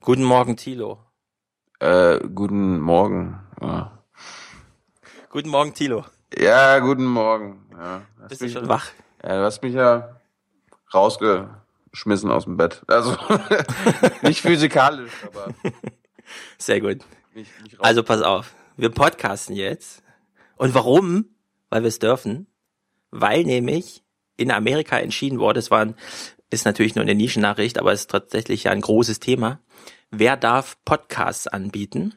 Guten Morgen, Thilo. Äh, guten Morgen. Ja, Guten Morgen, Thilo. ja guten Morgen. Ja, Bist du schon wach? Ja, du hast mich ja rausgeschmissen aus dem Bett. Also nicht physikalisch, aber Sehr gut. nicht, nicht. Also pass auf, wir podcasten jetzt. Und warum? Weil wir es dürfen. Weil nämlich in Amerika entschieden wurde, es war ein, ist natürlich nur eine Nischennachricht, aber es ist tatsächlich ja ein großes Thema. Wer darf Podcasts anbieten?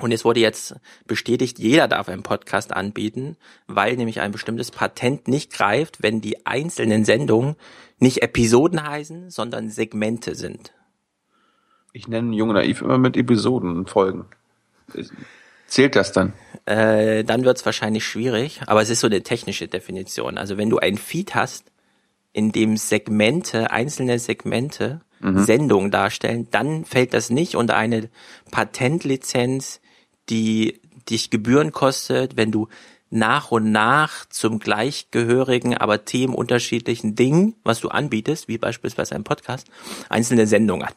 Und es wurde jetzt bestätigt, jeder darf einen Podcast anbieten, weil nämlich ein bestimmtes Patent nicht greift, wenn die einzelnen Sendungen nicht Episoden heißen, sondern Segmente sind. ich nenne Jung Naiv immer mit Episoden und Folgen. Zählt das dann? äh, dann wird es wahrscheinlich schwierig, aber es ist so eine technische Definition. Also wenn du ein Feed hast, in dem Segmente, einzelne Segmente Sendungen darstellen, dann fällt das nicht unter eine Patentlizenz, die dich Gebühren kostet, wenn du nach und nach zum gleichgehörigen, aber themenunterschiedlichen Ding, was du anbietest, wie beispielsweise ein Podcast, einzelne Sendungen an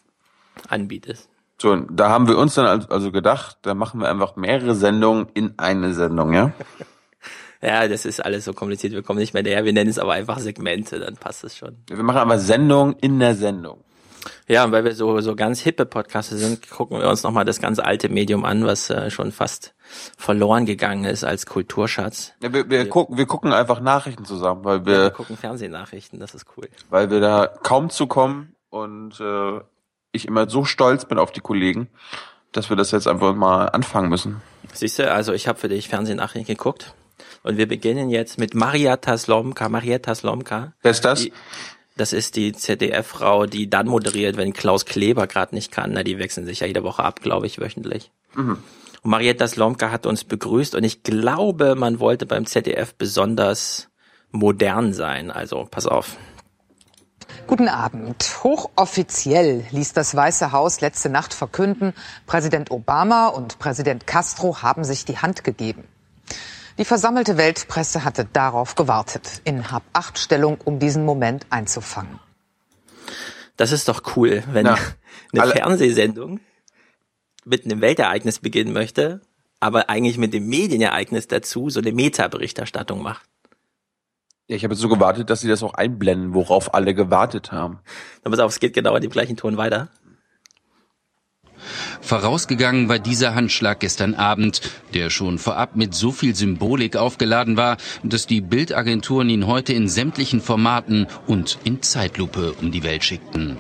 anbietest. So, da haben wir uns dann al- also gedacht, da machen wir einfach mehrere Sendungen in eine Sendung, ja? Ja, das ist alles so kompliziert, wir kommen nicht mehr daher, wir nennen es aber einfach Segmente, dann passt es schon. Wir machen aber Sendung in der Sendung. Ja, und weil wir so, so ganz hippe Podcaster sind, gucken wir uns nochmal das ganz alte Medium an, was äh, schon fast verloren gegangen ist als Kulturschatz. Ja, wir, wir, gucken, wir gucken einfach Nachrichten zusammen, weil Wir wir, gucken Fernsehnachrichten, das ist cool. weil wir da kaum zu kommen und äh, ich immer so stolz bin auf die Kollegen, dass wir das jetzt einfach mal anfangen müssen. Siehst du, also ich habe für dich Fernsehnachrichten geguckt und wir beginnen jetzt mit Marietta Slomka. Marietta Slomka, Wer ist das? Die- das ist die ZDF-Frau, die dann moderiert, wenn Klaus Kleber gerade nicht kann. Na, die wechseln sich ja jede Woche ab, glaube ich, wöchentlich. Und Marietta Slomka hat uns begrüßt und ich glaube, man wollte beim ZDF besonders modern sein. Also pass auf. Guten Abend. Hochoffiziell ließ das Weiße Haus letzte Nacht verkünden, Präsident Obama und Präsident Castro haben sich die Hand gegeben. Die versammelte Weltpresse hatte darauf gewartet, in Hab-Acht-Stellung, um diesen Moment einzufangen. Das ist doch cool, wenn Ja. eine Alle- Fernsehsendung mit einem Weltereignis beginnen möchte, aber eigentlich mit dem Medienereignis dazu so eine Meta-Berichterstattung macht. Ja, ich habe jetzt so gewartet, dass sie das auch einblenden, worauf alle gewartet haben. Dann pass auf, es geht genau in dem gleichen Ton weiter. Vorausgegangen war dieser Handschlag gestern Abend, der schon vorab mit so viel Symbolik aufgeladen war, dass die Bildagenturen ihn heute in sämtlichen Formaten und in Zeitlupe um die Welt schickten.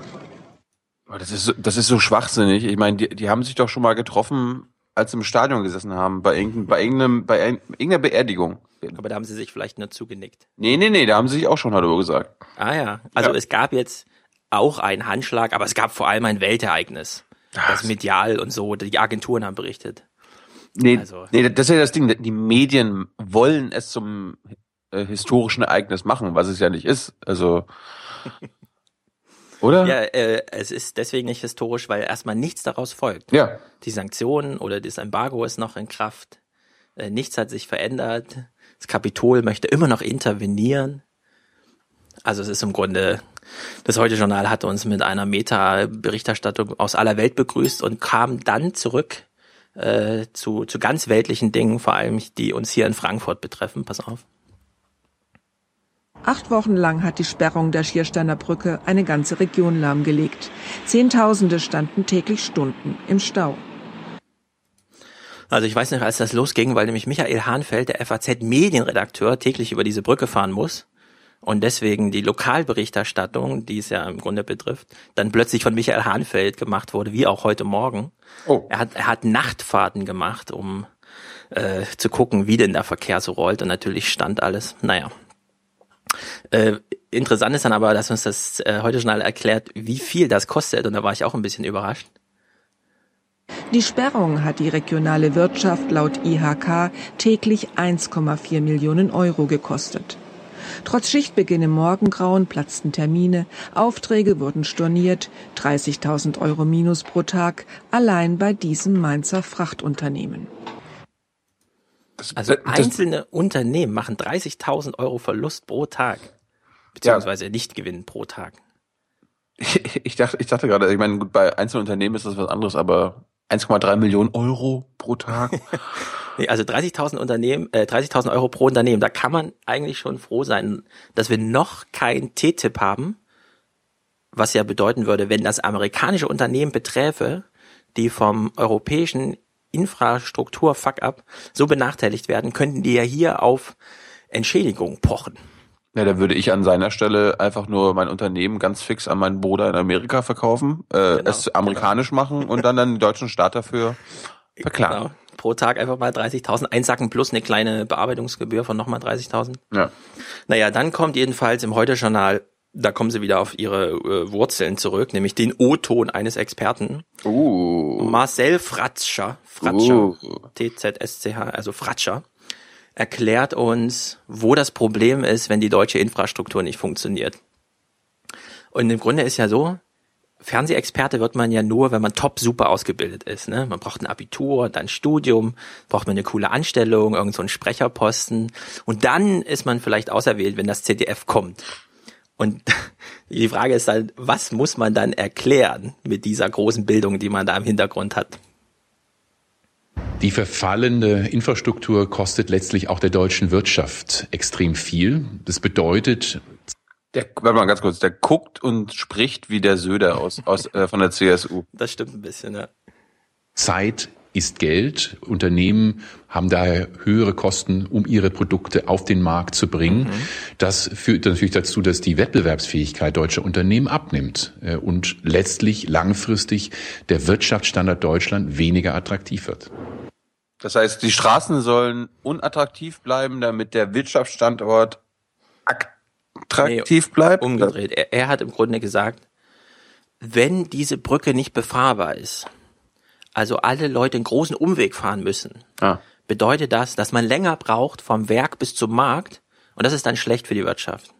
Aber das ist so, das ist so schwachsinnig. Ich meine, die, die haben sich doch schon mal getroffen, als sie im Stadion gesessen haben, bei irgendeinem, bei irgendeinem, bei ein- irgendeiner Beerdigung. Aber da haben sie sich vielleicht nur zugenickt. Nee, nee, nee, da haben sie sich auch schon Hallo gesagt. Ah ja, also Ja. es gab jetzt auch einen Handschlag, aber es gab vor allem ein Weltereignis. Das medial und so, die Agenturen haben berichtet. Nee, Also- nee, das ist ja das Ding. Die Medien wollen es zum äh, historischen Ereignis machen, was es ja nicht ist. Also, oder? Ja, äh, es ist deswegen nicht historisch, weil erstmal nichts daraus folgt. Ja. Die Sanktionen oder das Embargo ist noch in Kraft. Äh, nichts hat sich verändert. Das Kapitol möchte immer noch intervenieren. Also es ist im Grunde, das Heute-Journal hat uns mit einer Meta-Berichterstattung aus aller Welt begrüßt und kam dann zurück äh, zu, zu ganz weltlichen Dingen, vor allem die uns hier in Frankfurt betreffen. Pass auf. Acht Wochen lang hat die Sperrung der Schiersteiner Brücke eine ganze Region lahmgelegt. Zehntausende standen täglich Stunden im Stau. Also ich weiß nicht, als das losging, weil nämlich Michael Hahnfeld, der FAZ-Medienredakteur, täglich über diese Brücke fahren muss und deswegen die Lokalberichterstattung, die es ja im Grunde betrifft, dann plötzlich von Michael Hahnfeld gemacht wurde, wie auch heute Morgen. Oh. Er hat, er hat Nachtfahrten gemacht, um äh, zu gucken, wie denn der Verkehr so rollt und natürlich stand alles. Naja. Äh, interessant ist dann aber, dass uns das äh, heute Journal erklärt, wie viel das kostet und da war ich auch ein bisschen überrascht. Die Sperrung hat die regionale Wirtschaft laut IHK täglich 1,4 Millionen Euro gekostet. Trotz Schichtbeginn im Morgengrauen platzten Termine, Aufträge wurden storniert, 30.000 Euro Minus pro Tag allein bei diesem Mainzer Frachtunternehmen. Also einzelne Unternehmen machen 30.000 Euro Verlust pro Tag. Beziehungsweise Nichtgewinn pro Tag. Ich dachte, ich dachte gerade, ich meine, gut, bei einzelnen Unternehmen ist das was anderes, aber 1,3 Millionen Euro pro Tag. nee, also 30.000 Unternehmen, äh, 30.000 Euro pro Unternehmen. Da kann man eigentlich schon froh sein, dass wir noch kein TTIP haben, was ja bedeuten würde, wenn das amerikanische Unternehmen beträfe, die vom europäischen Infrastruktur-Fuck-up so benachteiligt werden, könnten die ja hier auf Entschädigung pochen. Ja, da würde ich an seiner Stelle einfach nur mein Unternehmen ganz fix an meinen Bruder in Amerika verkaufen, äh, genau, es amerikanisch genau. machen und dann, dann den deutschen Staat dafür verklagen. Genau. Pro Tag einfach mal 30.000 einsacken plus eine kleine Bearbeitungsgebühr von nochmal 30.000. Ja. Naja, dann kommt jedenfalls im Heute-Journal, da kommen sie wieder auf ihre äh, Wurzeln zurück, nämlich den O-Ton eines Experten. Uh. Marcel Fratscher, Fratscher, uh. T-Z-S-C-H, also Fratscher erklärt uns, wo das Problem ist, wenn die deutsche Infrastruktur nicht funktioniert. Und im Grunde ist ja so, Fernsehexperte wird man ja nur, wenn man top super ausgebildet ist. Ne? Man braucht ein Abitur, dann Studium, braucht man eine coole Anstellung, irgend so einen Sprecherposten. Und dann ist man vielleicht auserwählt, wenn das ZDF kommt. Und die Frage ist halt, was muss man dann erklären mit dieser großen Bildung, die man da im Hintergrund hat? Die verfallende Infrastruktur kostet letztlich auch der deutschen Wirtschaft extrem viel. Das bedeutet, der, warte mal ganz kurz, der guckt und spricht wie der Söder aus, aus äh, von der CSU. Das stimmt ein bisschen, ja. Zeit ist Geld. Unternehmen haben daher höhere Kosten, um ihre Produkte auf den Markt zu bringen. Mhm. Das führt natürlich dazu, dass die Wettbewerbsfähigkeit deutscher Unternehmen abnimmt äh, und letztlich langfristig der Wirtschaftsstandard Deutschland weniger attraktiv wird. Das heißt, die Straßen sollen unattraktiv bleiben, damit der Wirtschaftsstandort attraktiv nee, bleibt? Umgedreht. Er, er hat im Grunde gesagt, wenn diese Brücke nicht befahrbar ist, also alle Leute einen großen Umweg fahren müssen, ah. bedeutet das, dass man länger braucht vom Werk bis zum Markt und das ist dann schlecht für die Wirtschaft.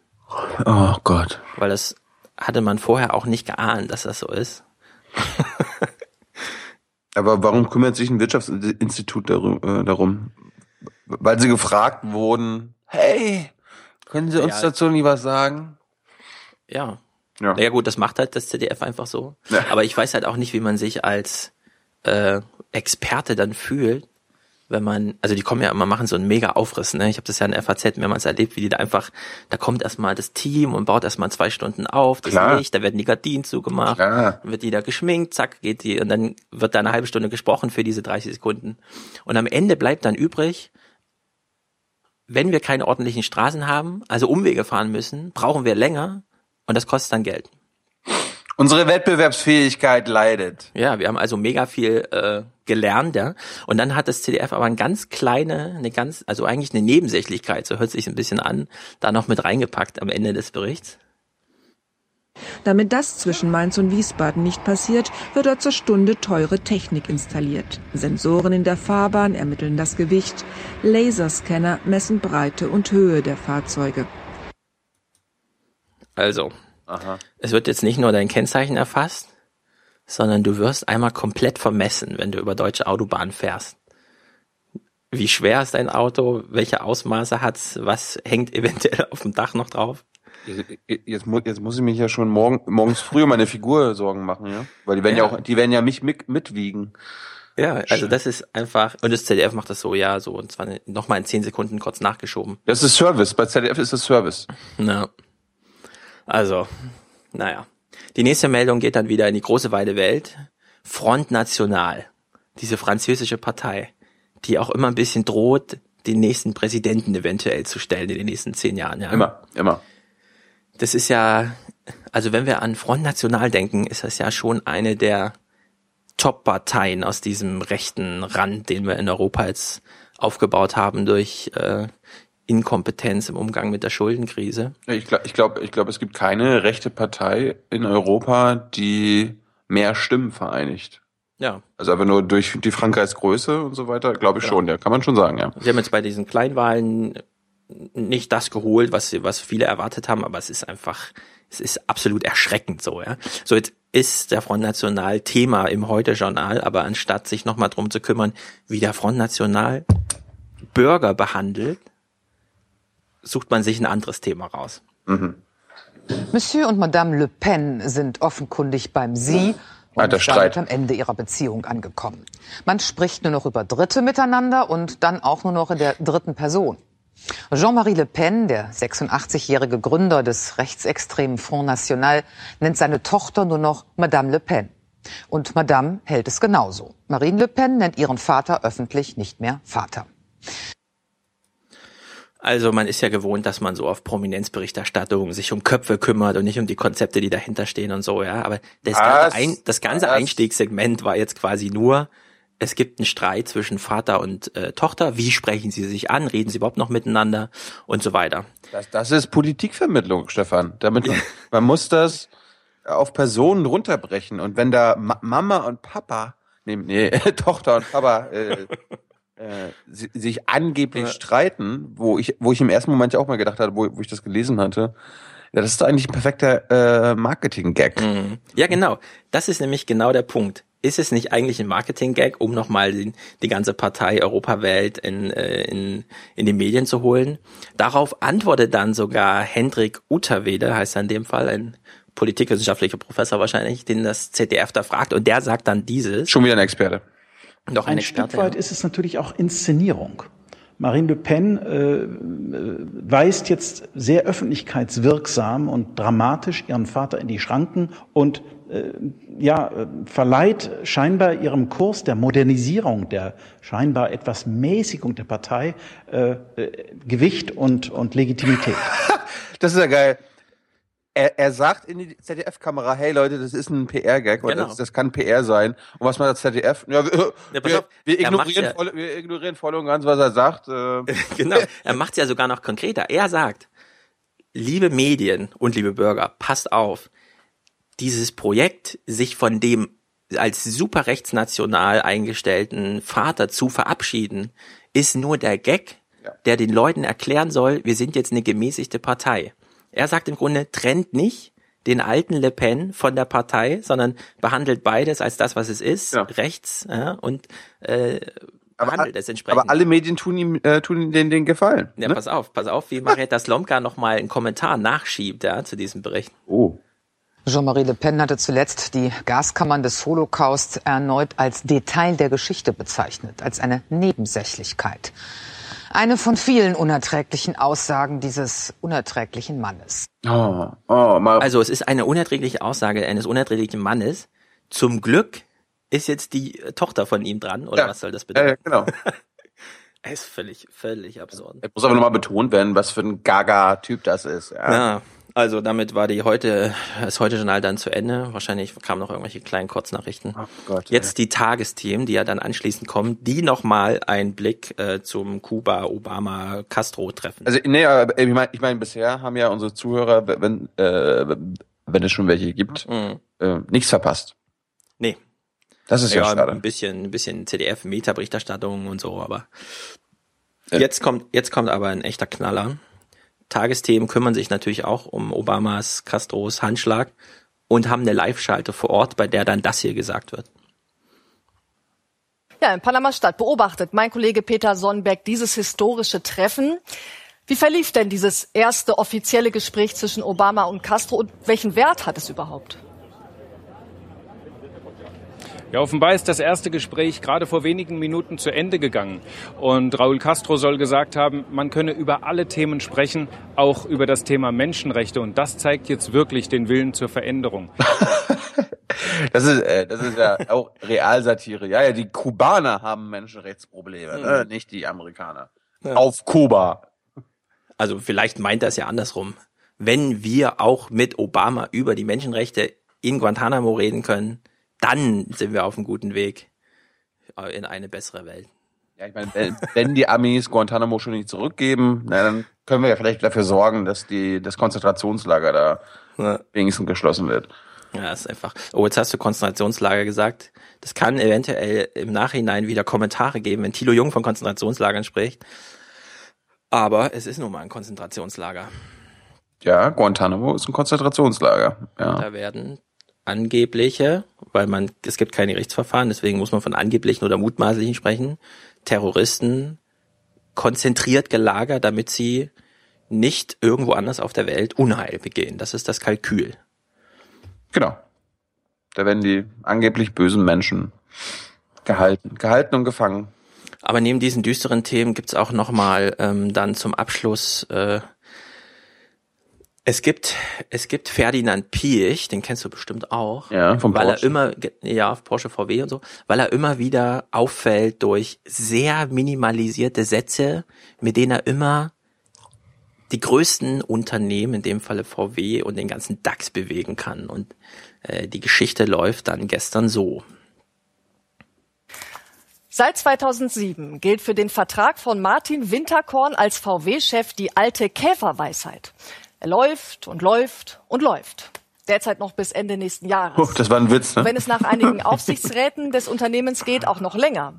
Oh Gott. Weil das hatte man vorher auch nicht geahnt, dass das so ist. Aber warum kümmert sich ein Wirtschaftsinstitut äh, darum? Weil sie gefragt wurden, hey, können Sie uns ja. dazu nie was sagen? Ja. Ja. Naja gut, das macht halt das ZDF einfach so. Ja. Aber ich weiß halt auch nicht, wie man sich als äh, Experte dann fühlt, wenn man, also die kommen ja immer, machen so einen mega Aufriss, ne? Ich habe das ja in der FAZ mehrmals erlebt, wie die da einfach, da kommt erstmal das Team und baut erstmal zwei Stunden auf, das Klar. Licht, da werden die Gardinen zugemacht, Klar. dann wird die da geschminkt, zack, geht die, und dann wird da eine halbe Stunde gesprochen für diese 30 Sekunden. Und am Ende bleibt dann übrig, wenn wir keine ordentlichen Straßen haben, also Umwege fahren müssen, brauchen wir länger und das kostet dann Geld. Unsere Wettbewerbsfähigkeit leidet. Ja, wir haben also mega viel äh, gelernt, ja. Und dann hat das CDF aber eine ganz kleine, eine ganz, also eigentlich eine Nebensächlichkeit, so hört sich ein bisschen an, da noch mit reingepackt am Ende des Berichts. Damit das zwischen Mainz und Wiesbaden nicht passiert, wird dort zur Stunde teure Technik installiert. Sensoren in der Fahrbahn ermitteln das Gewicht, Laserscanner messen Breite und Höhe der Fahrzeuge. Also, Aha. Es wird jetzt nicht nur dein Kennzeichen erfasst, sondern du wirst einmal komplett vermessen, wenn du über deutsche Autobahnen fährst. Wie schwer ist dein Auto? Welche Ausmaße hat's? Was hängt eventuell auf dem Dach noch drauf? Jetzt, jetzt, jetzt muss ich mich ja schon morgen, morgens früh meine Figur Sorgen machen, ja? Weil die werden ja, ja auch, die werden ja mich mit, mitwiegen. Ja, also das ist einfach, und das ZDF macht das so, ja, so, und zwar nochmal in zehn Sekunden kurz nachgeschoben. Das ist Service, bei ZDF ist das Service. Ja. Also, naja. Die nächste Meldung geht dann wieder in die große weite Welt. Front National, diese französische Partei, die auch immer ein bisschen droht, den nächsten Präsidenten eventuell zu stellen in den nächsten zehn Jahren. Ja. Immer, immer. Das ist ja, also wenn wir an Front National denken, ist das ja schon eine der Top-Parteien aus diesem rechten Rand, den wir in Europa jetzt aufgebaut haben durch äh, Inkompetenz im Umgang mit der Schuldenkrise. Ich glaube, ich glaube, ich glaube, es gibt keine rechte Partei in Europa, die mehr Stimmen vereinigt. Ja. Also aber nur durch die Frankreichs Größe und so weiter, glaube ich ja. schon, ja, kann man schon sagen, ja. Sie haben jetzt bei diesen Kleinwahlen nicht das geholt, was, was viele erwartet haben, aber es ist einfach, es ist absolut erschreckend so, ja. So jetzt ist der Front National Thema im Heute-Journal, aber anstatt sich nochmal drum zu kümmern, wie der Front National Bürger behandelt, sucht man sich ein anderes Thema raus. Mhm. Monsieur und Madame Le Pen sind offenkundig beim Sie und Streit. damit am Ende ihrer Beziehung angekommen. Man spricht nur noch über Dritte miteinander und dann auch nur noch in der dritten Person. Jean-Marie Le Pen, der 86-jährige Gründer des rechtsextremen Front National, nennt seine Tochter nur noch Madame Le Pen. Und Madame hält es genauso. Marine Le Pen nennt ihren Vater öffentlich nicht mehr Vater. Also man ist ja gewohnt, dass man so auf Prominenzberichterstattung sich um Köpfe kümmert und nicht um die Konzepte, die dahinter stehen und so, ja. Aber das, ganze, Ein, das ganze? Einstiegssegment war jetzt quasi nur, es gibt einen Streit zwischen Vater und äh, Tochter. Wie sprechen sie sich an? Reden sie überhaupt noch miteinander? Und so weiter. Das, das ist Politikvermittlung, Stefan. Damit man, man muss das auf Personen runterbrechen. Und wenn da Ma Mama und Papa, nee, nee Tochter und Papa äh, äh, si- sich angeblich Ja. streiten, wo ich, wo ich im ersten Moment ja auch mal gedacht hatte, wo, wo ich das gelesen hatte, ja, das ist doch eigentlich ein perfekter äh, Marketing-Gag. Mhm. Ja, genau. Das ist nämlich genau der Punkt. Ist es nicht eigentlich ein Marketing-Gag, um nochmal die, die ganze Partei Europawelt in, äh, in, in die Medien zu holen? Darauf antwortet dann sogar Hendrik Utterwede, heißt er in dem Fall, ein politikwissenschaftlicher Professor wahrscheinlich, den das ZDF da fragt. Und der sagt dann dieses, Schon wieder ein Experte. Noch ein Ein Experte. Stück weit ist es natürlich auch Inszenierung. Marine Le Pen äh, weist jetzt sehr öffentlichkeitswirksam und dramatisch ihren Vater in die Schranken und äh, ja, verleiht scheinbar ihrem Kurs der Modernisierung, der scheinbar etwas Mäßigung der Partei äh, äh, Gewicht und, und Legitimität. Das ist ja geil. Er, er sagt in die ZDF-Kamera, hey Leute, das ist ein PR-Gag oder Genau. das, das kann PR sein. Und was macht das ZDF? Ja, wir, Ja, wir, auf, wir, er ignorieren ja- voll, wir ignorieren voll und ganz, was er sagt. Äh, genau. Er macht es ja sogar noch konkreter. Er sagt, liebe Medien und liebe Bürger, passt auf. Dieses Projekt, sich von dem als super rechtsnational eingestellten Vater zu verabschieden, ist nur der Gag, Ja. der den Leuten erklären soll, wir sind jetzt eine gemäßigte Partei. Er sagt im Grunde, trennt nicht den alten Le Pen von der Partei, sondern behandelt beides als das, was es ist, Ja. rechts, ja, und äh, aber, behandelt es entsprechend. aber alle Medien tun ihm, äh, tun ihm den, den Gefallen. Ja, ne? pass auf, pass auf, wie Marietta Slomka nochmal einen Kommentar nachschiebt ja, zu diesem Bericht. Oh. Jean-Marie Le Pen hatte zuletzt die Gaskammern des Holocaust erneut als Detail der Geschichte bezeichnet, als eine Nebensächlichkeit. Eine von vielen unerträglichen Aussagen dieses unerträglichen Mannes. Oh, oh, mal. Also es ist eine unerträgliche Aussage eines unerträglichen Mannes. Zum Glück ist jetzt die äh, Tochter von ihm dran, oder Ja. was soll das äh, bedeuten? genau. Es ist völlig, völlig absurd. Es muss aber nochmal betont werden, was für ein Gaga-Typ das ist. Ja. Ja, also damit war die heute, das heute Journal dann zu Ende. Wahrscheinlich kamen noch irgendwelche kleinen Kurznachrichten. Oh Gott, Jetzt die Tagesthemen, die ja dann anschließend kommen, die nochmal einen Blick äh, zum Kuba-Obama-Castro-Treffen. Also, nee, aber ich meine, ich mein, bisher haben ja unsere Zuhörer, wenn, äh, wenn es schon welche gibt, Mhm. äh, nichts verpasst. Nee, Das ist ja, ja, schade. ein bisschen, ein bisschen CDF-Meta-Berichterstattung und so, aber Ja. jetzt kommt, jetzt kommt aber ein echter Knaller. Tagesthemen kümmern sich natürlich auch um Obamas, Castros Handschlag und haben eine Live-Schalte vor Ort, bei der dann das hier gesagt wird. Ja, in Panama-Stadt beobachtet mein Kollege Peter Sonnenberg dieses historische Treffen. Wie verlief denn dieses erste offizielle Gespräch zwischen Obama und Castro und welchen Wert hat es überhaupt? Ja, offenbar ist das erste Gespräch gerade vor wenigen Minuten zu Ende gegangen. Und Raúl Castro soll gesagt haben, man könne über alle Themen sprechen, auch über das Thema Menschenrechte. Und das zeigt jetzt wirklich den Willen zur Veränderung. Das ist, äh, das ist ja auch Realsatire. Ja, ja, die Kubaner haben Menschenrechtsprobleme, ne? nicht die Amerikaner. Auf Kuba. Also vielleicht meint er es ja andersrum. Wenn wir auch mit Obama über die Menschenrechte in Guantanamo reden können, dann sind wir auf einem guten Weg in eine bessere Welt. Ja, ich meine, wenn, wenn die Amis Guantanamo schon nicht zurückgeben, na, dann können wir ja vielleicht dafür sorgen, dass die, das Konzentrationslager da Ja. wenigstens geschlossen wird. Ja, ist einfach. Oh, jetzt hast du Konzentrationslager gesagt. Das kann eventuell im Nachhinein wieder Kommentare geben, wenn Thilo Jung von Konzentrationslagern spricht. Aber es ist nun mal ein Konzentrationslager. Ja, Guantanamo ist ein Konzentrationslager. Ja. Da werden angebliche, weil man, es gibt keine Gerichtsverfahren, deswegen muss man von angeblichen oder mutmaßlichen sprechen, Terroristen konzentriert gelagert, damit sie nicht irgendwo anders auf der Welt Unheil begehen. Das ist das Kalkül. Genau. Da werden die angeblich bösen Menschen gehalten, gehalten und gefangen. Aber neben diesen düsteren Themen gibt's auch nochmal ähm, dann zum Abschluss äh, es gibt, es gibt Ferdinand Piech, den kennst du bestimmt auch. Ja, vom weil Porsche. er immer, ja, Porsche VW und so, weil er immer wieder auffällt durch sehr minimalisierte Sätze, mit denen er immer die größten Unternehmen, in dem Falle VW und den ganzen DAX bewegen kann. Und äh, die Geschichte läuft dann gestern so. Seit 2007 gilt für den Vertrag von Martin Winterkorn als VW-Chef die alte Käferweisheit. Er läuft und läuft und läuft. Derzeit noch bis Ende nächsten Jahres. Puh, das war ein Witz, ne? Wenn es nach einigen Aufsichtsräten des Unternehmens geht, auch noch länger.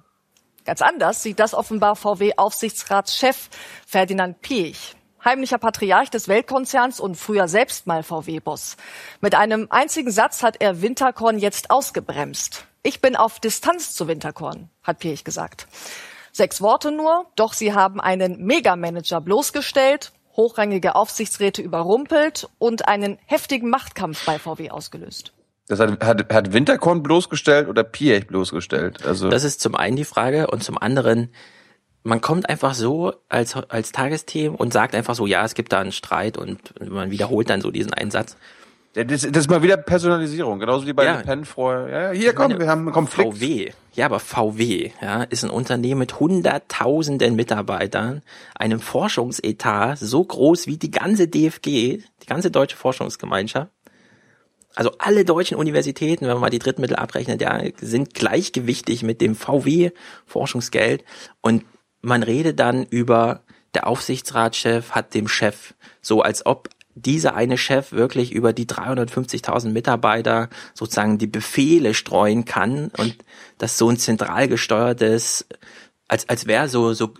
Ganz anders sieht das offenbar VW-Aufsichtsratschef Ferdinand Piech. Heimlicher Patriarch des Weltkonzerns und früher selbst mal VW-Boss. Mit einem einzigen Satz hat er Winterkorn jetzt ausgebremst. Ich bin auf Distanz zu Winterkorn, hat Piech gesagt. Sechs Worte nur, doch sie haben einen Megamanager bloßgestellt, hochrangige Aufsichtsräte überrumpelt und einen heftigen Machtkampf bei VW ausgelöst. Das hat, hat, hat Winterkorn bloßgestellt oder Piech bloßgestellt? Also Das ist zum einen die Frage und zum anderen, man kommt einfach so als, als Tagesthemen und sagt einfach so, ja, es gibt da einen Streit und man wiederholt dann so diesen Einsatz. Das, das ist mal wieder Personalisierung, genauso wie bei Ja. Le Pen vorher. Ja, hier komm, meine, wir haben einen Konflikt. VW, ja, aber VW, ja, ist ein Unternehmen mit hunderttausenden Mitarbeitern, einem Forschungsetat so groß wie die ganze DFG, die ganze deutsche Forschungsgemeinschaft. Also alle deutschen Universitäten, wenn man mal die Drittmittel abrechnet, ja, sind gleichgewichtig mit dem VW-Forschungsgeld. Und man redet dann über, der Aufsichtsratschef hat dem Chef, so als ob dieser eine Chef wirklich über die 350.000 Mitarbeiter sozusagen die Befehle streuen kann und das so ein zentral gesteuertes, als, als wäre so, so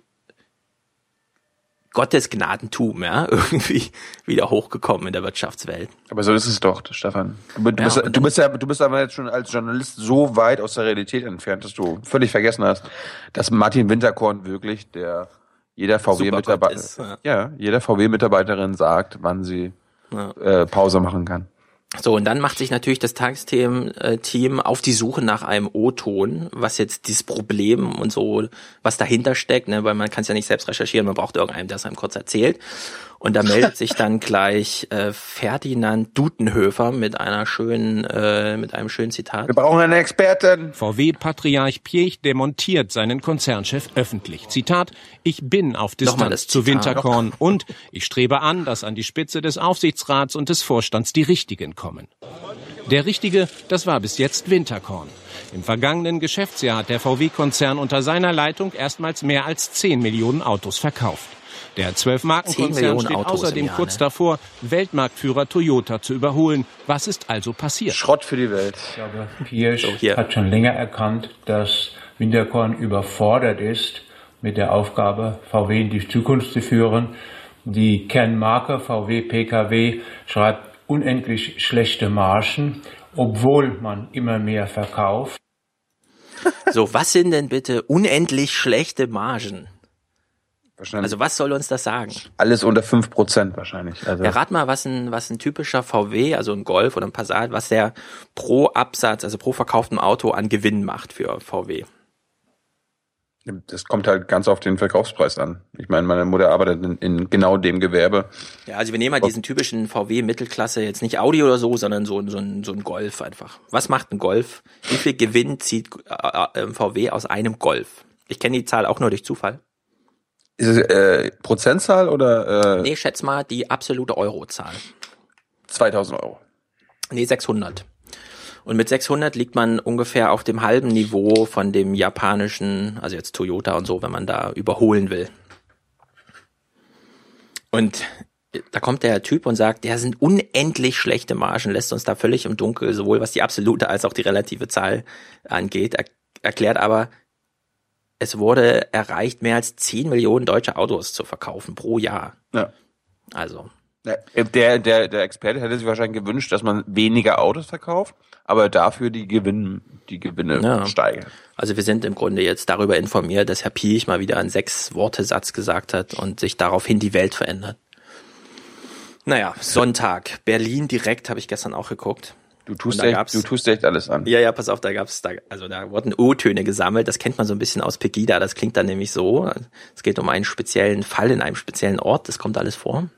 Gottesgnadentum, ja, irgendwie wieder hochgekommen in der Wirtschaftswelt. Aber so ist es doch, Stefan. Du, du, bist, und du bist ja, du bist aber jetzt schon als Journalist so weit aus der Realität entfernt, dass du völlig vergessen hast, dass Martin Winterkorn wirklich der jeder VW-Mitarbeiter, ja. ja, jeder VW-Mitarbeiterin sagt, wann sie Ja. äh, Pause machen kann. So, und dann macht sich natürlich das Tagesthemen-Team auf die Suche nach einem O-Ton, was jetzt dieses Problem und so, was dahinter steckt, ne, weil man kann es ja nicht selbst recherchieren, man braucht irgendeinen, der es einem kurz erzählt. Und da meldet sich dann gleich äh, Ferdinand Dutenhöfer mit einer schönen, äh, mit einem schönen Zitat. Wir brauchen eine Expertin. VW-Patriarch Piech demontiert seinen Konzernchef öffentlich. Zitat, ich bin auf Distanz zu. Winterkorn und ich strebe an, dass an die Spitze des Aufsichtsrats und des Vorstands die Richtigen kommen. Der Richtige, das war bis jetzt Winterkorn. Im vergangenen Geschäftsjahr hat der VW-Konzern unter seiner Leitung erstmals mehr als 10 Millionen Autos verkauft. Der 10 Zwölf-Marken-Konzern steht Autos außerdem kurz ne? davor, Weltmarktführer Toyota zu überholen. Was ist also passiert? Schrott für die Welt. Ich glaube, Pierce So, hier. hat schon länger erkannt, dass Winterkorn überfordert ist mit der Aufgabe, VW in die Zukunft zu führen. Die Kernmarke VW PKW schreibt unendlich schlechte Margen, obwohl man immer mehr verkauft. So, was sind denn bitte unendlich schlechte Margen? Wahrscheinlich Also was soll uns das sagen? alles unter fünf Prozent wahrscheinlich. Also Ja, rat mal, was ein, was ein typischer VW, also ein Golf oder ein Passat, was der pro Absatz, also pro verkauftem Auto an Gewinn macht für VW. das kommt halt ganz auf den Verkaufspreis an. Ich meine, meine Mutter arbeitet in, in genau dem Gewerbe. Ja, also wir nehmen halt diesen typischen VW Mittelklasse, jetzt nicht Audi oder so, sondern so, ein- so, ein, so ein Golf einfach. Was macht ein Golf? Wie viel Gewinn zieht äh, äh, VW aus einem Golf? Ich kenne die Zahl auch nur durch Zufall. Ist es äh, Prozentzahl oder äh, Nee, schätz mal die absolute Eurozahl. 2000 Euro? Nee, 600. Und mit 600 liegt man ungefähr auf dem halben Niveau von dem japanischen, also jetzt Toyota und so, wenn man da überholen will. Und da kommt der Typ und sagt, der sind unendlich schlechte Margen, lässt uns da völlig im Dunkel, sowohl was die absolute als auch die relative Zahl angeht, er, erklärt aber, es wurde erreicht, mehr als 10 Millionen deutsche Autos zu verkaufen pro Jahr. Ja. Also, Der, der, der Experte hätte sich wahrscheinlich gewünscht, dass man weniger Autos verkauft, aber dafür die Gewinn, die Gewinne Ja. steigern. Also wir sind im Grunde jetzt darüber informiert, dass Herr Piech mal wieder einen Sechs-Worte-Satz gesagt hat und sich daraufhin die Welt verändert. Naja, Sonntag. Berlin direkt habe ich gestern auch geguckt. Du tust, echt, du tust echt alles an. Ja, ja, pass auf, da gab's da, also da wurden O-Töne gesammelt. Das kennt man so ein bisschen aus Pegida. Das klingt dann nämlich so. Es geht um einen speziellen Fall in einem speziellen Ort. Das kommt alles vor.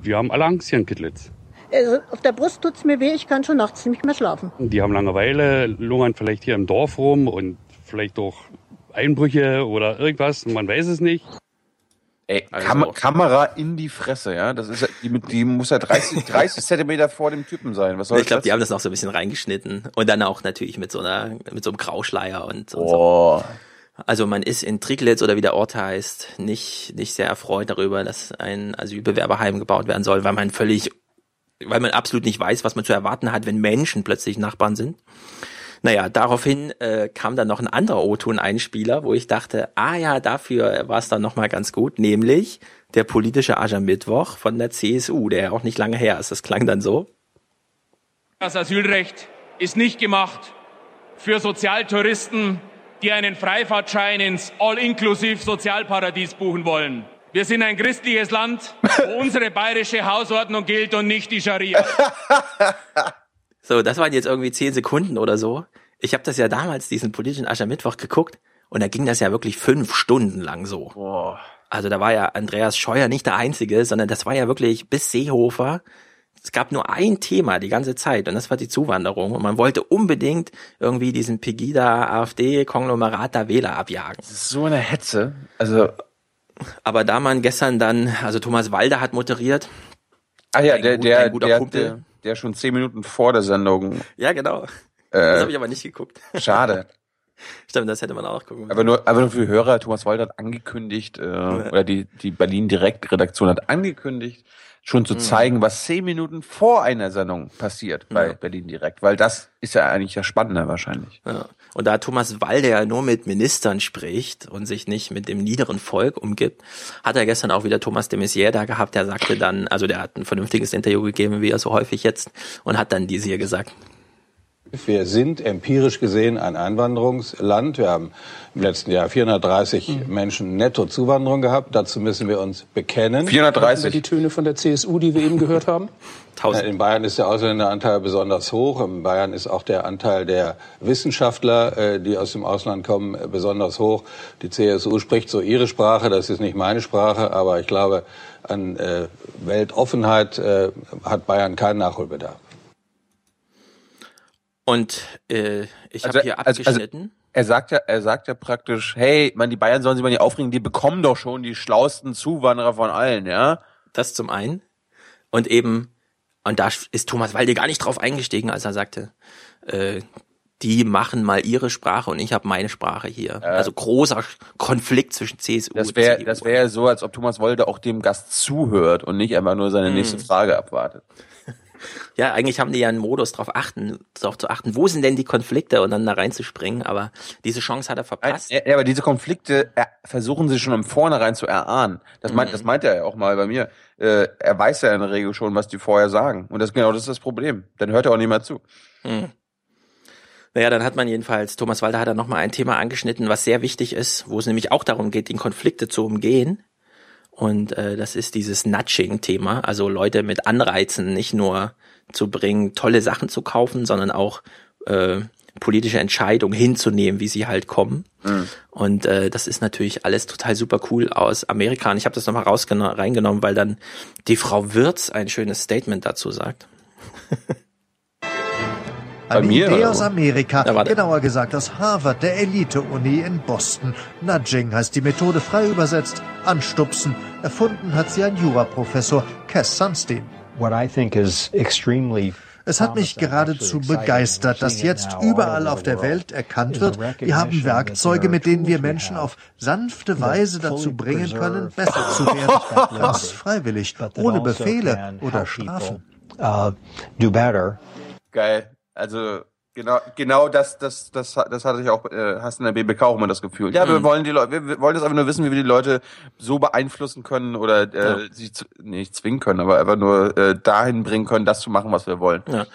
Wir haben alle Angst hier in Kittlitz. Also auf der Brust tut's mir weh, ich kann schon nachts nicht mehr schlafen. Die haben Langeweile, lungern vielleicht hier im Dorf rum und vielleicht auch Einbrüche oder irgendwas, man weiß es nicht. Ey, also Kam Kamera in die Fresse, ja. Das ist die, die muss ja 30, 30 Zentimeter vor dem Typen sein. Was soll ich glaube, die haben das noch so ein bisschen reingeschnitten und dann auch natürlich mit so einer, mit so einem Grauschleier und, und oh. so. Also man ist in Triglitz oder wie der Ort heißt, nicht, nicht sehr erfreut darüber, dass ein Asylbewerberheim gebaut werden soll, weil man völlig, weil man absolut nicht weiß, was man zu erwarten hat, wenn Menschen plötzlich Nachbarn sind. Naja, daraufhin äh, kam dann noch ein anderer O-Ton-Einspieler, wo ich dachte, ah ja, dafür war es dann nochmal ganz gut, nämlich der politische Aschermittwoch von der CSU, der ja auch nicht lange her ist. Das klang dann so. Das Asylrecht ist nicht gemacht für Sozialtouristen, die einen Freifahrtschein ins All-Inklusiv-Sozialparadies buchen wollen. Wir sind ein christliches Land, wo unsere bayerische Hausordnung gilt und nicht die Scharia. So, das waren jetzt irgendwie zehn Sekunden oder so. Ich habe das ja damals, diesen politischen Aschermittwoch, geguckt und da ging das ja wirklich fünf Stunden lang so. Boah. Also da war ja Andreas Scheuer nicht der Einzige, sondern das war ja wirklich bis Seehofer. Es gab nur ein Thema die ganze Zeit und das war die Zuwanderung. Und man wollte unbedingt irgendwie diesen Pegida-AfD-Konglomerat der Wähler abjagen. Das ist so eine Hetze. Also. Aber da man gestern dann, also Thomas Walder hat moderiert. Ah ja, der, gut, der, der, der, der schon zehn Minuten vor der Sendung. Ja, genau. Äh, das habe ich aber nicht geguckt. Schade. Stimmt, das hätte man auch gucken Aber nur, aber nur für Hörer, Thomas Walder hat angekündigt, äh, ja. oder die, die Berlin Direkt Redaktion hat angekündigt, schon zu mhm. zeigen, was zehn Minuten vor einer Sendung passiert bei ja. Berlin Direkt, weil das ist ja eigentlich das Spannende wahrscheinlich. Ja. Und da Thomas Walder ja nur mit Ministern spricht und sich nicht mit dem niederen Volk umgibt, hat er gestern auch wieder Thomas de Maizière da gehabt, der sagte dann, also der hat ein vernünftiges Interview gegeben, wie er so häufig jetzt, und hat dann dies hier gesagt. Wir sind empirisch gesehen ein Einwanderungsland. Wir haben im letzten Jahr 430 mhm. Menschen netto Zuwanderung gehabt. Dazu müssen wir uns bekennen. 430. Wir die Töne von der CSU, die wir eben gehört haben? 1000. In Bayern ist der Ausländeranteil besonders hoch. In Bayern ist auch der Anteil der Wissenschaftler, äh, die aus dem Ausland kommen, besonders hoch. Die CSU spricht so ihre Sprache. Das ist nicht meine Sprache, aber ich glaube, an äh, Weltoffenheit äh, hat Bayern keinen Nachholbedarf. Und äh, ich also, habe hier abgeschnitten. Also, also er sagt ja, er sagt ja praktisch, hey, man, die Bayern sollen sich mal nicht aufregen, die bekommen doch schon die schlausten Zuwanderer von allen, ja? Das zum einen. Und eben, und da ist Thomas Walde gar nicht drauf eingestiegen, als er sagte, äh, die machen mal ihre Sprache und ich habe meine Sprache hier. Äh, also großer Konflikt zwischen CSU das wär, und CDU. Das wäre so, als ob Thomas Wolde auch dem Gast zuhört und nicht einfach nur seine hm. nächste Frage abwartet. Ja, eigentlich haben die ja einen Modus darauf achten, darauf zu achten, wo sind denn die Konflikte und dann da reinzuspringen, aber diese Chance hat er verpasst. Ja, aber diese Konflikte er, versuchen sie schon im Vornherein zu erahnen. Das meint, mhm. das meint er ja auch mal bei mir. Äh, er weiß ja in der Regel schon, was die vorher sagen. Und das genau das ist das Problem. Dann hört er auch nicht mehr zu. Mhm. Naja, dann hat man jedenfalls, Thomas Walter hat da nochmal ein Thema angeschnitten, was sehr wichtig ist, wo es nämlich auch darum geht, die Konflikte zu umgehen. Und äh, das ist dieses Nudging-Thema, also Leute mit Anreizen nicht nur zu bringen, tolle Sachen zu kaufen, sondern auch äh, politische Entscheidungen hinzunehmen, wie sie halt kommen. Mhm. Und äh, das ist natürlich alles total super cool aus Amerika. Und ich habe das nochmal reingenommen, weil dann die Frau Wirz ein schönes Statement dazu sagt. Eine mir, Idee aus Amerika, ja, genauer gesagt aus Harvard, der Elite-Uni in Boston. Nudging heißt die Methode frei übersetzt, anstupsen. Erfunden hat sie ein Juraprofessor, Cass Sunstein. What I think is extremely es hat mich geradezu begeistert, dass jetzt überall auf der Welt erkannt wird, wir haben Werkzeuge, mit denen wir Menschen auf sanfte Weise dazu bringen können, besser zu werden. Ganz freiwillig, ohne also Befehle oder Strafen. Uh, Geil. Also genau, genau das, das, das, das hatte ich auch, äh, hast in der BBK auch immer das Gefühl. Ja, wir mhm. wollen die Leute, wir wollen das einfach nur wissen, wie wir die Leute so beeinflussen können oder äh, ja. sie nicht zwingen können, aber einfach nur äh, dahin bringen können, das zu machen, was wir wollen. Ja.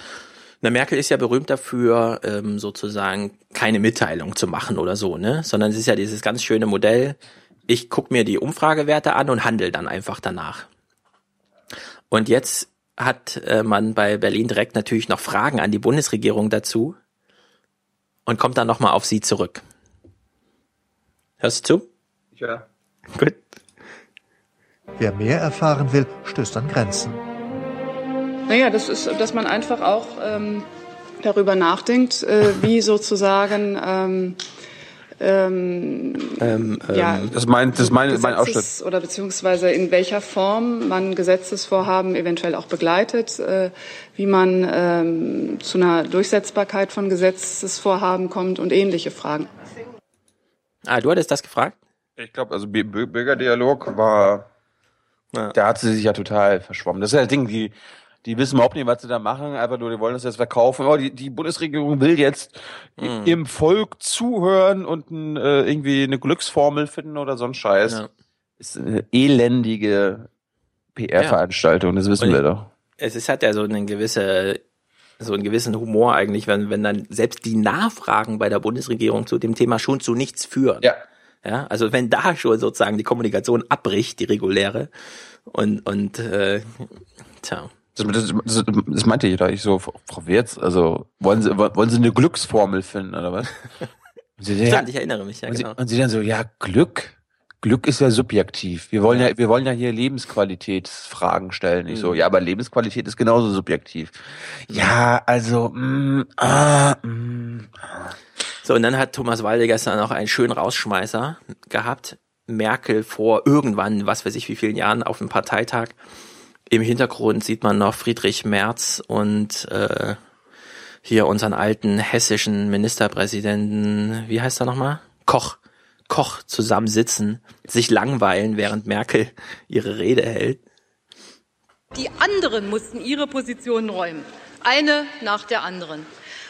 Na, Merkel ist ja berühmt dafür, ähm, sozusagen keine Mitteilung zu machen oder so, ne? Sondern es ist ja dieses ganz schöne Modell. Ich guck mir die Umfragewerte an und handel dann einfach danach. Und jetzt hat äh, man bei Berlin direkt natürlich noch Fragen an die Bundesregierung dazu und kommt dann nochmal auf sie zurück. Hörst du zu? Ja. Gut. Wer mehr erfahren will, stößt an Grenzen. Naja, das ist, dass man einfach auch ähm, darüber nachdenkt, äh, wie sozusagen ähm, ähm, ähm, ja, das meint das mein, mein Ausschnitt. Oder beziehungsweise in welcher Form man Gesetzesvorhaben eventuell auch begleitet, äh, wie man ähm, zu einer Durchsetzbarkeit von Gesetzesvorhaben kommt und ähnliche Fragen. Ah, du hattest das gefragt? Ich glaube, also Bürgerdialog war, ja. da hat sie sich ja total verschwommen. Das ist ja das Ding, die die wissen überhaupt nicht, was sie da machen, einfach nur, die wollen das jetzt verkaufen. Oh, die, die Bundesregierung will jetzt mhm. im Volk zuhören und ein, äh, irgendwie eine Glücksformel finden oder so ein Scheiß. Ja. Ist eine elendige PR-Veranstaltung, das wissen und wir doch. Es ist, hat ja so eine gewisse, so einen gewissen Humor eigentlich, wenn, wenn dann selbst die Nachfragen bei der Bundesregierung zu dem Thema schon zu nichts führen. Ja. Ja, also wenn da schon sozusagen die Kommunikation abbricht, die reguläre, und, und äh, tja. Das, das, das meinte ich da ich so, Frau Wirz, also wollen Sie, wollen Sie eine Glücksformel finden oder was? Sie, ja, Stimmt, ich erinnere mich, ja, und genau. Sie, und Sie dann so, ja, Glück? Glück ist ja subjektiv. Wir wollen ja, wir wollen ja hier Lebensqualitätsfragen stellen. Ich mhm. so, ja, aber Lebensqualität ist genauso subjektiv. Ja, also, mm, ah, mm. So, und dann hat Thomas Walde gestern noch einen schönen Rausschmeißer gehabt. Merkel vor irgendwann, was weiß ich wie vielen Jahren, auf dem Parteitag im Hintergrund sieht man noch Friedrich Merz und äh, hier unseren alten hessischen Ministerpräsidenten, wie heißt er nochmal? Koch. Koch zusammensitzen, sich langweilen, während Merkel ihre Rede hält. Die anderen mussten ihre Positionen räumen, eine nach der anderen,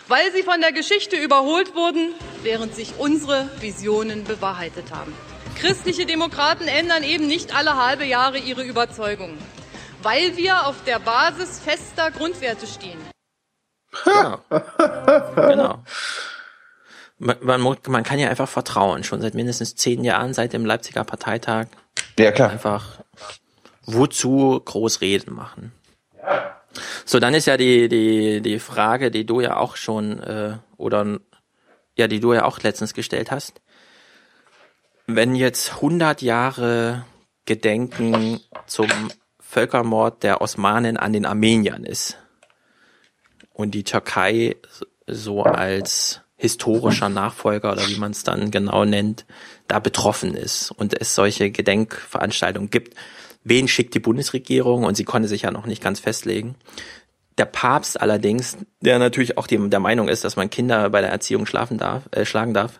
weil sie von der Geschichte überholt wurden, während sich unsere Visionen bewahrheitet haben. Christliche Demokraten ändern eben nicht alle halbe Jahre ihre Überzeugungen weil wir auf der Basis fester Grundwerte stehen. Genau. genau. Man, man, man, kann ja einfach vertrauen, schon seit mindestens zehn Jahren, seit dem Leipziger Parteitag. Ja, klar. Einfach, wozu Großreden machen. So, dann ist ja die, die, die Frage, die du ja auch schon, äh, oder, ja, die du ja auch letztens gestellt hast. Wenn jetzt 100 Jahre Gedenken zum Völkermord der Osmanen an den Armeniern ist. Und die Türkei so als historischer Nachfolger oder wie man es dann genau nennt, da betroffen ist und es solche Gedenkveranstaltungen gibt. Wen schickt die Bundesregierung? Und sie konnte sich ja noch nicht ganz festlegen. Der Papst allerdings, der natürlich auch die, der Meinung ist, dass man Kinder bei der Erziehung schlafen darf, äh, schlagen darf,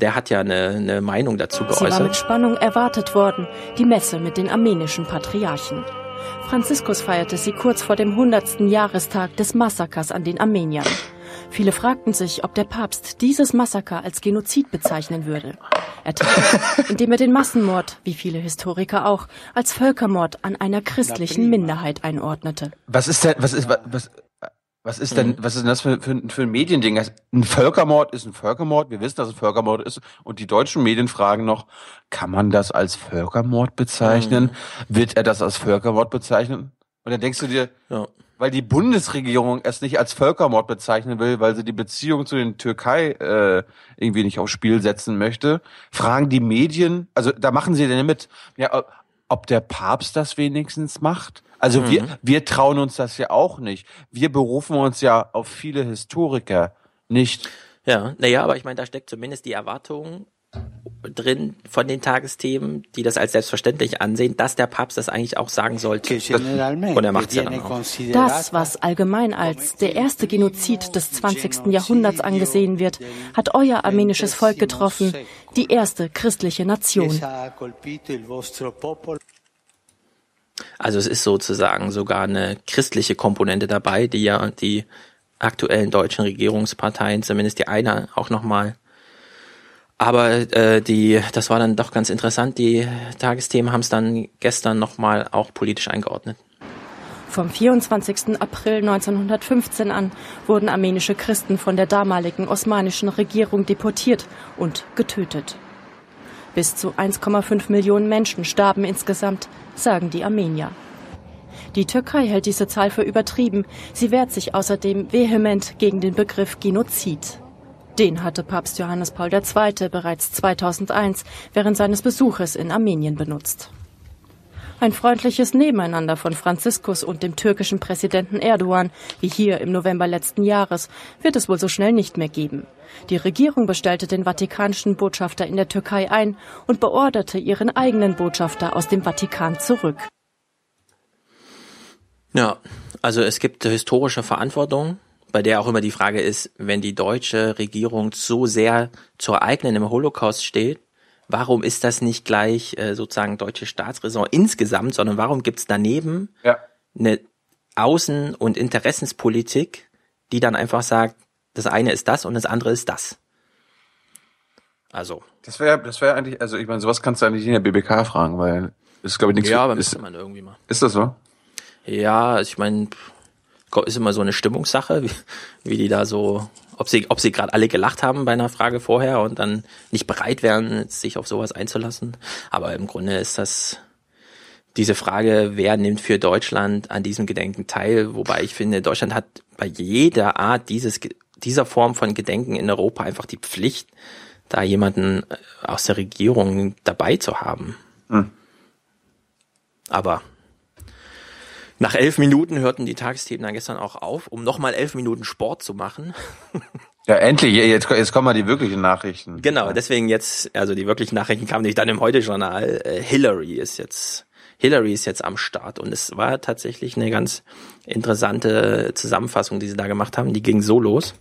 der hat ja eine, eine Meinung dazu geäußert. Sie war mit Spannung erwartet worden, die Messe mit den armenischen Patriarchen. Franziskus feierte sie kurz vor dem 100. Jahrestag des Massakers an den Armeniern. Viele fragten sich, ob der Papst dieses Massaker als Genozid bezeichnen würde. Er tat es, indem er den Massenmord, wie viele Historiker auch, als Völkermord an einer christlichen Minderheit einordnete. Was ist denn, was ist, was, was ist denn, mhm. was ist denn das für, für, für ein Mediending? Ein Völkermord ist ein Völkermord. Wir wissen, dass es ein Völkermord ist. Und die deutschen Medien fragen noch, kann man das als Völkermord bezeichnen? Mhm. Wird er das als Völkermord bezeichnen? Und dann denkst du dir, ja. weil die Bundesregierung es nicht als Völkermord bezeichnen will, weil sie die Beziehung zu den Türkei äh, irgendwie nicht aufs Spiel setzen möchte, fragen die Medien, also da machen sie denn mit, ja, ob der Papst das wenigstens macht. Also mhm. wir, wir trauen uns das ja auch nicht. Wir berufen uns ja auf viele Historiker, nicht. Ja, naja, aber ich meine, da steckt zumindest die Erwartung drin von den Tagesthemen, die das als selbstverständlich ansehen, dass der Papst das eigentlich auch sagen sollte. Und er macht es ja dann auch. Das, was allgemein als der erste Genozid des 20. Jahrhunderts angesehen wird, hat euer armenisches Volk getroffen, die erste christliche Nation. Also es ist sozusagen sogar eine christliche Komponente dabei, die ja die aktuellen deutschen Regierungsparteien, zumindest die eine, auch nochmal aber äh, die, das war dann doch ganz interessant. Die Tagesthemen haben es dann gestern nochmal auch politisch eingeordnet. Vom 24. April 1915 an wurden armenische Christen von der damaligen osmanischen Regierung deportiert und getötet. Bis zu 1,5 Millionen Menschen starben insgesamt, sagen die Armenier. Die Türkei hält diese Zahl für übertrieben. Sie wehrt sich außerdem vehement gegen den Begriff Genozid. Den hatte Papst Johannes Paul II. bereits 2001 während seines Besuches in Armenien benutzt. Ein freundliches Nebeneinander von Franziskus und dem türkischen Präsidenten Erdogan, wie hier im November letzten Jahres, wird es wohl so schnell nicht mehr geben. Die Regierung bestellte den vatikanischen Botschafter in der Türkei ein und beorderte ihren eigenen Botschafter aus dem Vatikan zurück. Ja, also es gibt historische Verantwortung, bei der auch immer die Frage ist, wenn die deutsche Regierung so sehr zur eigenen im Holocaust steht, warum ist das nicht gleich äh, sozusagen deutsche Staatsräson insgesamt, sondern warum gibt's daneben ja. eine Außen- und Interessenspolitik, die dann einfach sagt, das eine ist das und das andere ist das. Also. Das wäre, das wäre eigentlich, also ich meine, sowas kannst du eigentlich in der BBK fragen, weil ist glaube ich nichts. Ja, aber ist, man irgendwie mal. Ist das so? Ja, ich meine, ist immer so eine Stimmungssache, wie, wie die da so, ob sie, ob sie gerade alle gelacht haben bei einer Frage vorher und dann nicht bereit wären, sich auf sowas einzulassen. Aber im Grunde ist das diese Frage, wer nimmt für Deutschland an diesem Gedenken teil, wobei ich finde, Deutschland hat bei jeder Art dieses, dieser Form von Gedenken in Europa einfach die Pflicht, da jemanden äh, aus der Regierung dabei zu haben. Hm. Aber nach elf Minuten hörten die Tagesthemen dann gestern auch auf, um nochmal elf Minuten Sport zu machen. Ja, endlich, jetzt, jetzt kommen mal die wirklichen Nachrichten. Genau, deswegen jetzt, also die wirklichen Nachrichten kamen nicht dann im Heute-Journal. Äh, Hillary ist jetzt, Hillary ist jetzt am Start und es war tatsächlich eine ganz interessante Zusammenfassung, die sie da gemacht haben. Die ging so los.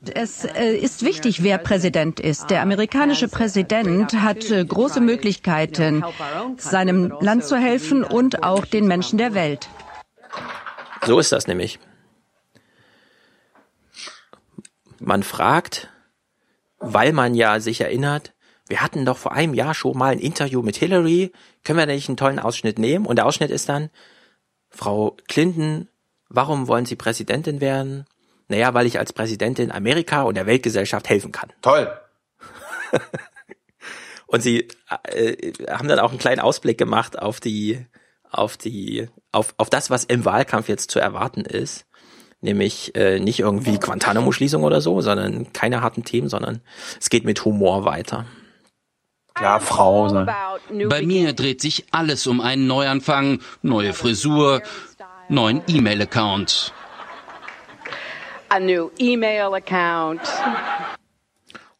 Es äh, ist wichtig, wer Präsident ist. Der amerikanische Präsident hat äh, große Möglichkeiten, seinem Land zu helfen und auch den Menschen der Welt. So ist das nämlich. Man fragt, weil man ja sich erinnert, wir hatten doch vor einem Jahr schon mal ein Interview mit Hillary, können wir da nicht einen tollen Ausschnitt nehmen? Und der Ausschnitt ist dann, Frau Clinton, warum wollen Sie Präsidentin werden? Naja, weil ich als Präsidentin Amerika und der Weltgesellschaft helfen kann. Toll. und sie äh, haben dann auch einen kleinen Ausblick gemacht auf die, auf die, auf, auf das, was im Wahlkampf jetzt zu erwarten ist. Nämlich äh, nicht irgendwie Guantanamo-Schließung oder so, sondern keine harten Themen, sondern es geht mit Humor weiter. Klar, Frau sein. Bei mir dreht sich alles um einen Neuanfang, neue Frisur, neuen E-Mail-Account a new email account.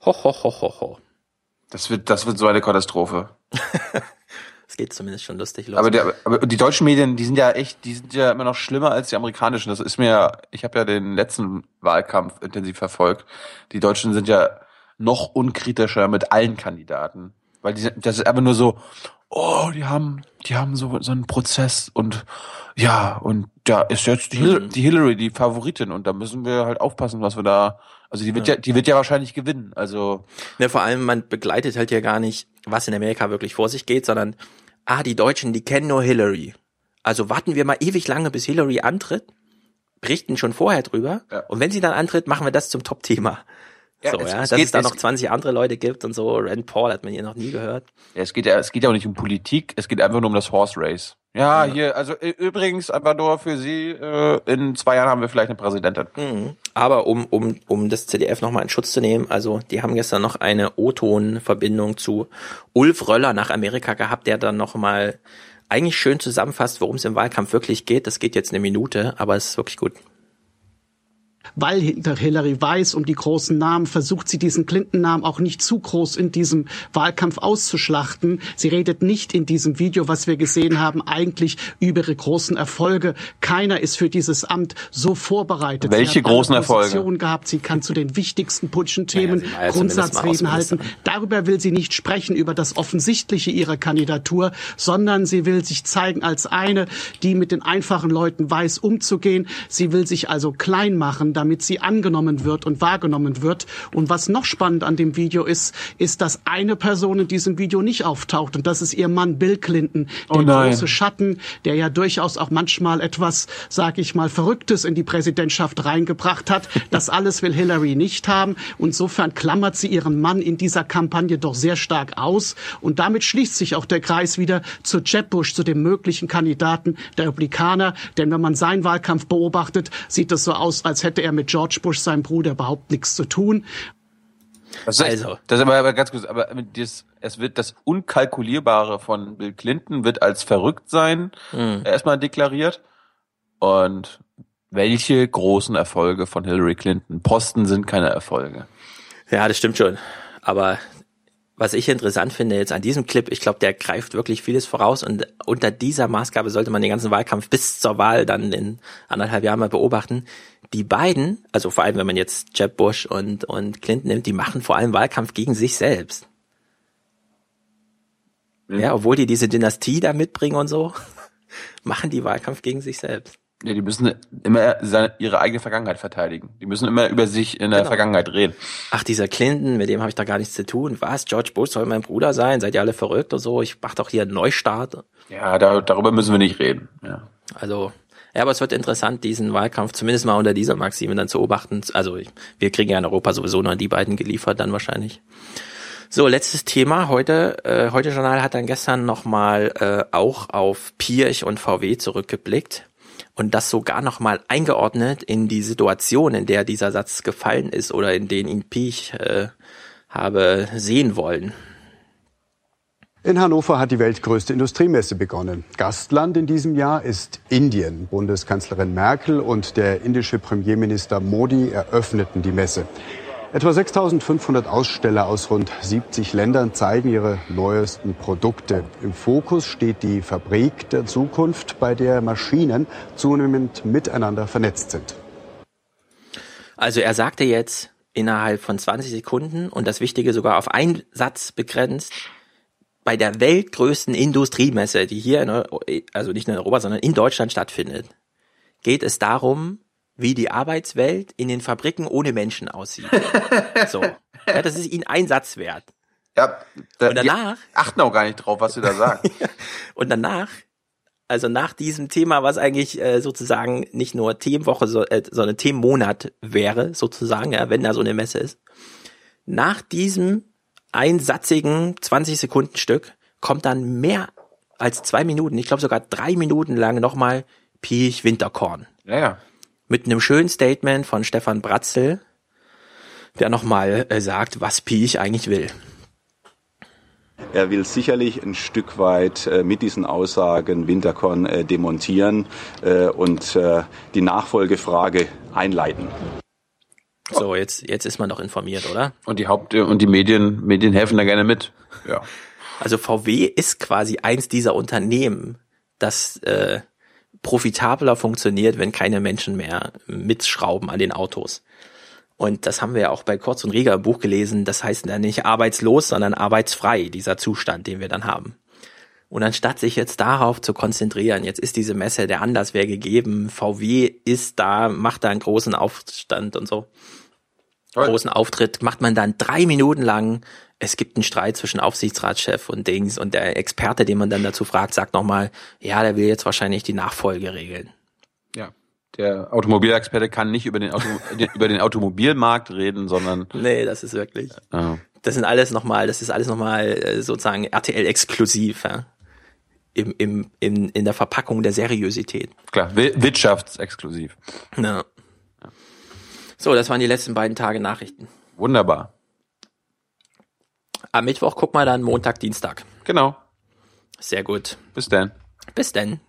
Ho, ho, ho, ho, ho. Das wird, das wird so eine Katastrophe. Es geht zumindest schon lustig los. Aber, der, aber die deutschen Medien, die sind ja echt, die sind ja immer noch schlimmer als die amerikanischen. Das ist mir, ich habe ja den letzten Wahlkampf intensiv verfolgt. Die Deutschen sind ja noch unkritischer mit allen Kandidaten. Weil die, das ist einfach nur so, oh, die haben, die haben so, so einen Prozess und ja, und da ist jetzt die, Hillary, mhm. die Hillary die Favoritin und da müssen wir halt aufpassen, was wir da, also die wird ja, ja die wird ja wahrscheinlich gewinnen, also. Ne, vor allem, man begleitet halt ja gar nicht, was in Amerika wirklich vor sich geht, sondern, ah, die Deutschen, die kennen nur Hillary. Also warten wir mal ewig lange, bis Hillary antritt, berichten schon vorher drüber ja. und wenn sie dann antritt, machen wir das zum Top-Thema. Ja, so, es, ja, es dass geht, es da noch 20 andere Leute gibt und so. Rand Paul hat man hier noch nie gehört. Ja, es geht ja, es geht ja auch nicht um Politik, es geht einfach nur um das Horse Race. Ja, ja. hier, also übrigens einfach nur für Sie, äh, in zwei Jahren haben wir vielleicht eine Präsidentin. Mhm. Aber um, um, um das ZDF nochmal in Schutz zu nehmen, also die haben gestern noch eine O-Ton-Verbindung zu Ulf Röller nach Amerika gehabt, der dann nochmal eigentlich schön zusammenfasst, worum es im Wahlkampf wirklich geht. Das geht jetzt eine Minute, aber es ist wirklich gut weil Hillary weiß um die großen Namen, versucht sie diesen Clinton-Namen auch nicht zu groß in diesem Wahlkampf auszuschlachten. Sie redet nicht in diesem Video, was wir gesehen haben, eigentlich über ihre großen Erfolge. Keiner ist für dieses Amt so vorbereitet. Welche großen Erfolge? gehabt. Sie kann zu den wichtigsten politischen Themen naja, Grundsatzreden halten. Darüber will sie nicht sprechen, über das Offensichtliche ihrer Kandidatur, sondern sie will sich zeigen als eine, die mit den einfachen Leuten weiß umzugehen. Sie will sich also klein machen damit sie angenommen wird und wahrgenommen wird. Und was noch spannend an dem Video ist, ist, dass eine Person in diesem Video nicht auftaucht und das ist ihr Mann Bill Clinton, der Oh große Schatten, der ja durchaus auch manchmal etwas, sag ich mal, Verrücktes in die Präsidentschaft reingebracht hat. Das alles will Hillary nicht haben. Insofern klammert sie ihren Mann in dieser Kampagne doch sehr stark aus. Und damit schließt sich auch der Kreis wieder zu Jeb Bush, zu dem möglichen Kandidaten der Republikaner. Denn wenn man seinen Wahlkampf beobachtet, sieht es so aus, als hätte er mit George Bush, seinem Bruder, überhaupt nichts zu tun. Das ist, also. das ist aber, aber ganz kurz, aber das, es wird das Unkalkulierbare von Bill Clinton wird als verrückt sein Mhm. erstmal deklariert. Und welche großen Erfolge von Hillary Clinton? Posten sind keine Erfolge. Ja, das stimmt schon. Aber was ich interessant finde jetzt an diesem Clip, ich glaube, der greift wirklich vieles voraus und unter dieser Maßgabe sollte man den ganzen Wahlkampf bis zur Wahl dann in anderthalb Jahren mal beobachten. Die beiden, also vor allem wenn man jetzt Jeb Bush und, und Clinton nimmt, die machen vor allem Wahlkampf gegen sich selbst. Ja, obwohl die diese Dynastie da mitbringen und so, machen die Wahlkampf gegen sich selbst. Ja, die müssen immer seine, ihre eigene Vergangenheit verteidigen. Die müssen immer über sich in der Genau. Vergangenheit reden. Ach, dieser Clinton, mit dem habe ich da gar nichts zu tun. Was? George Bush soll mein Bruder sein? Seid ihr alle verrückt und so? Ich mach doch hier einen Neustart. Ja, da, darüber müssen wir nicht reden. Ja. Also, ja, aber es wird interessant, diesen Wahlkampf zumindest mal unter dieser Maxime dann zu beobachten. Also, ich- wir kriegen ja in Europa sowieso nur die beiden geliefert dann wahrscheinlich. So, letztes Thema. Heute, äh, heute Journal hat dann gestern nochmal äh, auch auf Pirch und VW zurückgeblickt und das sogar nochmal eingeordnet in die Situation, in der dieser Satz gefallen ist oder in den ihn Pirch äh, habe sehen wollen. In Hannover hat die weltgrößte Industriemesse begonnen. Gastland in diesem Jahr ist Indien. Bundeskanzlerin Merkel und der indische Premierminister Modi eröffneten die Messe. Etwa 6500 Aussteller aus rund 70 Ländern zeigen ihre neuesten Produkte. Im Fokus steht die Fabrik der Zukunft, bei der Maschinen zunehmend miteinander vernetzt sind. Also er sagte jetzt innerhalb von 20 Sekunden und das Wichtige sogar auf einen Satz begrenzt, bei der weltgrößten Industriemesse, die hier in, also nicht nur in Europa, sondern in Deutschland stattfindet, geht es darum, wie die Arbeitswelt in den Fabriken ohne Menschen aussieht. so. Ja, das ist ihnen ein Satz wert. Ja, da, Und danach- achten auch gar nicht drauf, was sie da sagen. Und danach, also nach diesem Thema, was eigentlich äh, sozusagen nicht nur Themenwoche, so, äh, sondern Themenmonat wäre, sozusagen, ja, wenn da so eine Messe ist, nach diesem einsatzigen 20 Sekunden Stück kommt dann mehr als zwei Minuten, ich glaube sogar drei Minuten lang nochmal Piech Winterkorn. Ja, ja. Mit einem schönen Statement von Stefan Bratzel, der nochmal äh, sagt, was Piech eigentlich will. Er will sicherlich ein Stück weit äh, mit diesen Aussagen Winterkorn äh, demontieren äh, und äh, die Nachfolgefrage einleiten. So, jetzt, jetzt ist man doch informiert, oder? Und die Haupt- und die Medien, Medien helfen da gerne mit. Ja. Also VW ist quasi eins dieser Unternehmen, das äh, profitabler funktioniert, wenn keine Menschen mehr mitschrauben an den Autos. Und das haben wir ja auch bei Kurz und Rieger im Buch gelesen. Das heißt ja nicht arbeitslos, sondern arbeitsfrei, dieser Zustand, den wir dann haben. Und anstatt sich jetzt darauf zu konzentrieren, jetzt ist diese Messe, der Anlass wäre gegeben, VW ist da, macht da einen großen Aufstand und so, großen Auftritt, macht man dann drei Minuten lang, es gibt einen Streit zwischen Aufsichtsratschef und Dings und der Experte, den man dann dazu fragt, sagt nochmal, ja, der will jetzt wahrscheinlich die Nachfolge regeln. Ja. Der Automobilexperte kann nicht über den, Auto, über den Automobilmarkt reden, sondern Nee, das ist wirklich. äh, Das sind alles nochmal, das ist alles nochmal äh, sozusagen RTL-exklusiv, ja. Im, im, in, in der Verpackung der Seriosität. klar, wi- wirtschaftsexklusiv. Ja. So, das waren die letzten beiden Tage Nachrichten. Wunderbar. Am Mittwoch guck mal dann Montag, Dienstag. Genau. Sehr gut. Bis dann. Bis denn.